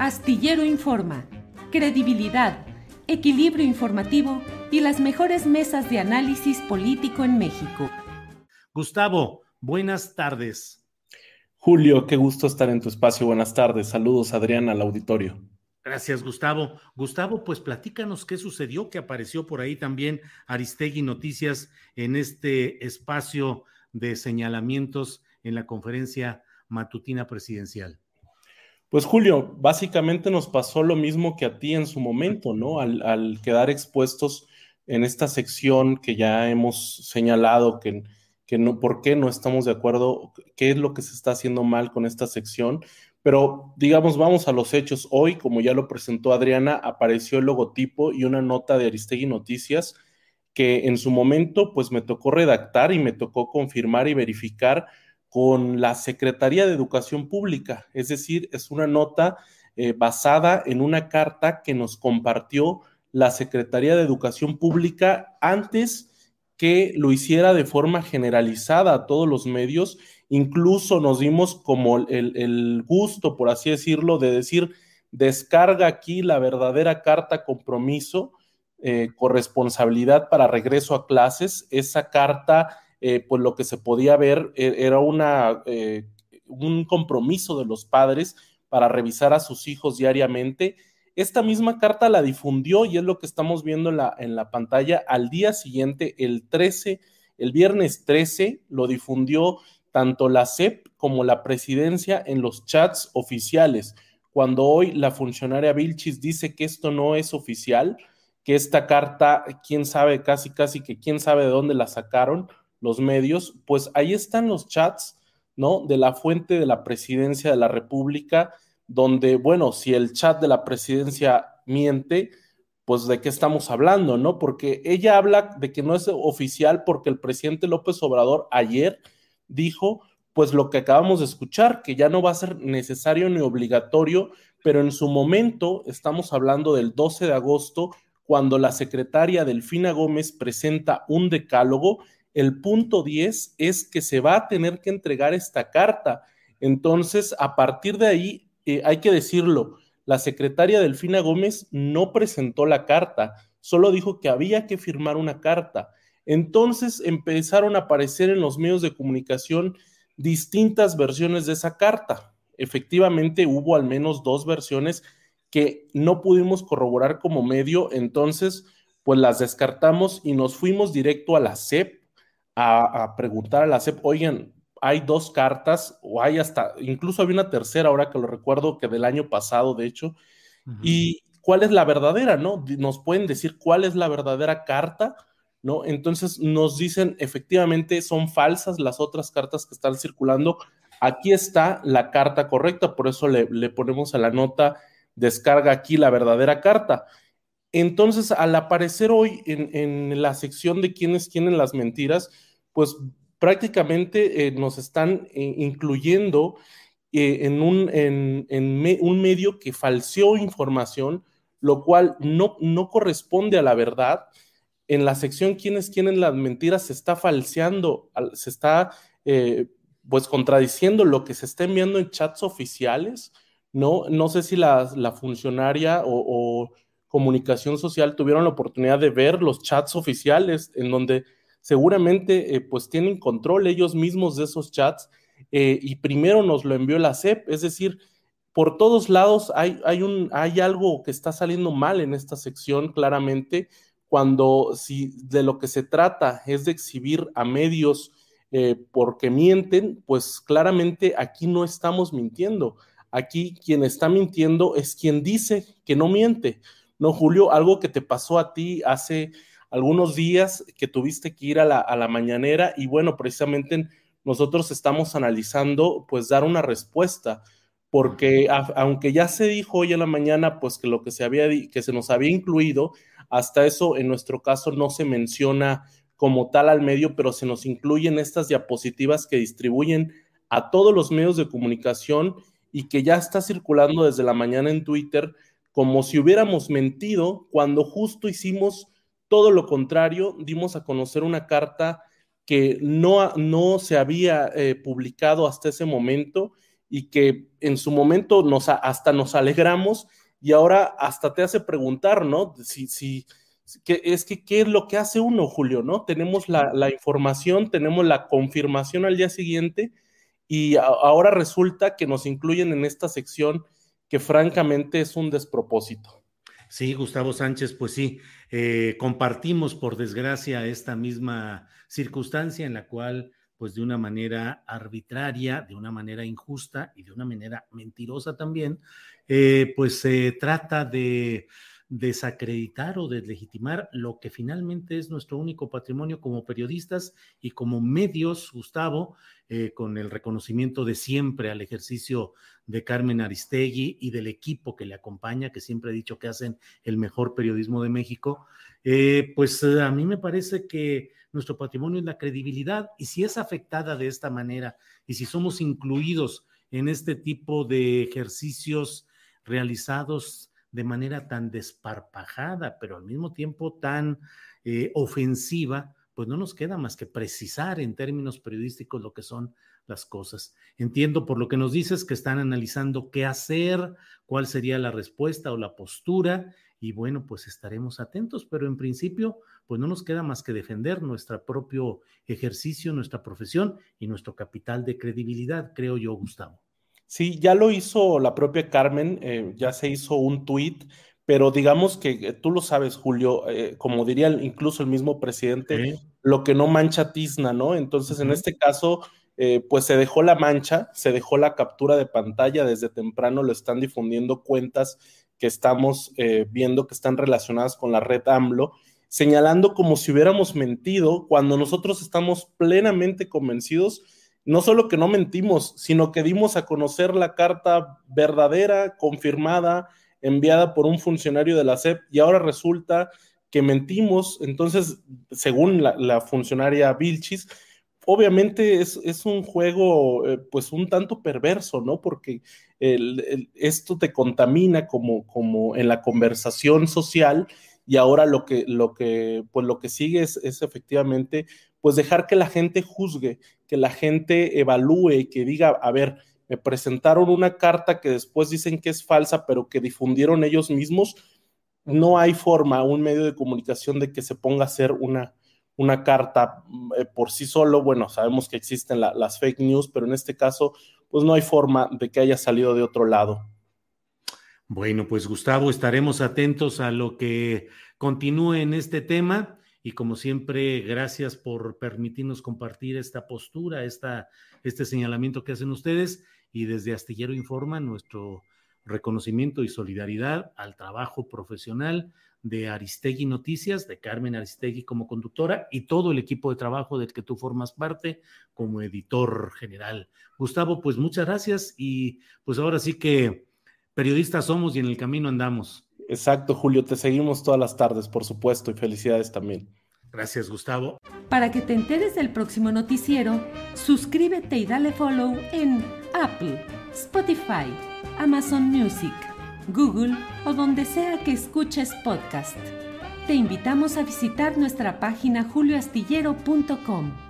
Astillero Informa, credibilidad, equilibrio informativo y las mejores mesas de análisis político en México. Gustavo, buenas tardes. Julio, qué gusto estar en tu espacio. Buenas tardes. Saludos, Adrián, al auditorio. Gracias, Gustavo. Gustavo, pues platícanos qué sucedió, que apareció por ahí también Aristegui Noticias en este espacio de señalamientos en la conferencia matutina presidencial. Pues Julio, básicamente nos pasó lo mismo que a ti en su momento, ¿no? Al, quedar expuestos en esta sección que ya hemos señalado que, que no, por qué no estamos de acuerdo, qué es lo que se está haciendo mal con esta sección. Pero digamos, vamos a los hechos. Hoy, como ya lo presentó Adriana, apareció el logotipo y una nota de Aristegui Noticias que en su momento pues me tocó redactar y me tocó confirmar y verificar con la Secretaría de Educación Pública. Es decir, es una nota eh, basada en una carta que nos compartió la Secretaría de Educación Pública antes que lo hiciera de forma generalizada a todos los medios. Incluso nos dimos como el, gusto, por así decirlo, de decir, descarga aquí la verdadera carta compromiso, eh, corresponsabilidad para regreso a clases. Esa carta eh, pues lo que se podía ver eh, era una, eh, un compromiso de los padres para revisar a sus hijos diariamente. Esta misma carta la difundió y es lo que estamos viendo en la, en la pantalla. Al día siguiente, el 13, el viernes 13, lo difundió tanto la CEP como la presidencia en los chats oficiales. Cuando hoy la funcionaria Vilchis dice que esto no es oficial, que esta carta, quién sabe, casi, casi que quién sabe de dónde la sacaron, los medios, pues ahí están los chats, ¿no? De la fuente de la presidencia de la República, donde, bueno, si el chat de la presidencia miente, pues de qué estamos hablando, ¿no? Porque ella habla de que no es oficial porque el presidente López Obrador ayer dijo, pues lo que acabamos de escuchar, que ya no va a ser necesario ni obligatorio, pero en su momento, estamos hablando del 12 de agosto, cuando la secretaria Delfina Gómez presenta un decálogo el punto 10 es que se va a tener que entregar esta carta. Entonces, a partir de ahí, eh, hay que decirlo, la secretaria Delfina Gómez no presentó la carta, solo dijo que había que firmar una carta. Entonces empezaron a aparecer en los medios de comunicación distintas versiones de esa carta. Efectivamente, hubo al menos dos versiones que no pudimos corroborar como medio, entonces, pues las descartamos y nos fuimos directo a la CEP, a, preguntar a la CEP, oigan, hay dos cartas, o hay hasta, incluso había una tercera, ahora que lo recuerdo, que del año pasado, de hecho, y cuál es la verdadera, ¿no? Nos pueden decir cuál es la verdadera carta, ¿no? Entonces nos dicen, efectivamente, son falsas las otras cartas que están circulando. Aquí está la carta correcta, por eso le, ponemos a la nota, descarga aquí la verdadera carta. Entonces, al aparecer hoy en, en la sección de quiénes tienen las mentiras, pues prácticamente eh, nos están eh, incluyendo eh, en, un, en, un, medio que falseó información, lo cual no, no corresponde a la verdad. En la sección ¿Quiénes tienen las mentiras? se está falseando, se está pues contradiciendo lo que se está enviando en chats oficiales. No, no sé si la, la funcionaria o comunicación social tuvieron la oportunidad de ver los chats oficiales en donde seguramente eh, pues tienen control ellos mismos de esos chats eh, y primero nos lo envió la CEP, es decir, por todos lados hay, hay, un, hay algo que está saliendo mal en esta sección, claramente, cuando si de lo que se trata es de exhibir a medios eh, porque mienten, pues claramente aquí no estamos mintiendo. Aquí quien está mintiendo es quien dice que no miente. No, Julio, algo que te pasó a ti hace algunos días que tuviste que ir a la, a la mañanera y bueno, precisamente nosotros estamos analizando pues dar una respuesta porque aunque ya se dijo hoy en la mañana, pues que lo que se había que se nos había incluido, hasta eso en nuestro caso no se menciona como tal al medio, pero se nos incluyen estas diapositivas que distribuyen a todos los medios de comunicación y que ya está circulando desde la mañana en Twitter como si hubiéramos mentido cuando justo hicimos todo lo contrario, dimos a conocer una carta que no, no se había eh, publicado hasta ese momento y que en su momento nos, hasta nos alegramos y ahora hasta te hace preguntar, ¿no? Si, si, que, es que, ¿qué es lo que hace uno, Julio, no? Tenemos la, la información, tenemos la confirmación al día siguiente y ahora resulta que nos incluyen en esta sección que francamente es un despropósito. Sí, Gustavo Sánchez, pues sí, eh, compartimos por desgracia esta misma circunstancia en la cual pues de una manera arbitraria, de una manera injusta y de una manera mentirosa también, eh, pues se trata de desacreditar o deslegitimar lo que finalmente es nuestro único patrimonio como periodistas y como medios, Gustavo, eh, con el reconocimiento de siempre al ejercicio de Carmen Aristegui y del equipo que le acompaña, que siempre he dicho que hacen el mejor periodismo de México, eh, pues a mí me parece que nuestro patrimonio es la credibilidad y si es afectada de esta manera y si somos incluidos en este tipo de ejercicios realizados de manera tan desparpajada, pero al mismo tiempo tan eh, ofensiva, pues no nos queda más que precisar en términos periodísticos lo que son las cosas. Entiendo por lo que nos dices que están analizando qué hacer, cuál sería la respuesta o la postura, y bueno, pues estaremos atentos, pero en principio, pues no nos queda más que defender nuestro propio ejercicio, nuestra profesión y nuestro capital de credibilidad, creo yo, Gustavo. Sí, ya lo hizo la propia Carmen, eh, ya se hizo un tuit, pero digamos que eh, tú lo sabes, Julio, eh, como diría incluso el mismo presidente, lo que no mancha tizna, ¿no? Entonces, en este caso, pues se dejó la mancha, se dejó la captura de pantalla, desde temprano lo están difundiendo cuentas que estamos eh, viendo que están relacionadas con la red AMLO, señalando como si hubiéramos mentido cuando nosotros estamos plenamente convencidos, no solo que no mentimos, sino que dimos a conocer la carta verdadera, confirmada, enviada por un funcionario de la SEP y ahora resulta que mentimos. Entonces, según la, funcionaria Vilchis, obviamente es, un juego eh, pues un tanto perverso, ¿no? Porque esto te contamina como, como en la conversación social y ahora lo que, lo que, pues lo que sigue es, efectivamente pues dejar que la gente juzgue, que la gente evalúe, que diga, a ver, me presentaron una carta que después dicen que es falsa, pero que difundieron ellos mismos. No hay forma, un medio de comunicación de que se ponga a hacer una, una carta eh, por sí solo. Bueno, sabemos que existen las fake news, pero en este caso, pues no hay forma de que haya salido de otro lado. Bueno, pues Gustavo, estaremos atentos a lo que continúe en este tema y como siempre, gracias por permitirnos compartir esta postura, esta, este señalamiento que hacen ustedes y desde Astillero Informa nuestro reconocimiento y solidaridad al trabajo profesional de Aristegui Noticias, de Carmen Aristegui como conductora y todo el equipo de trabajo del que tú formas parte como editor general. Gustavo, pues muchas gracias y pues ahora sí que periodistas somos y en el camino andamos. Exacto, Julio, te seguimos todas las tardes, por supuesto, y felicidades también. Gracias, Gustavo. Para que te enteres del próximo noticiero, suscríbete y dale follow en Apple, Spotify, Amazon Music Google o donde sea que escuches podcast. Te invitamos a visitar nuestra página julioastillero.com.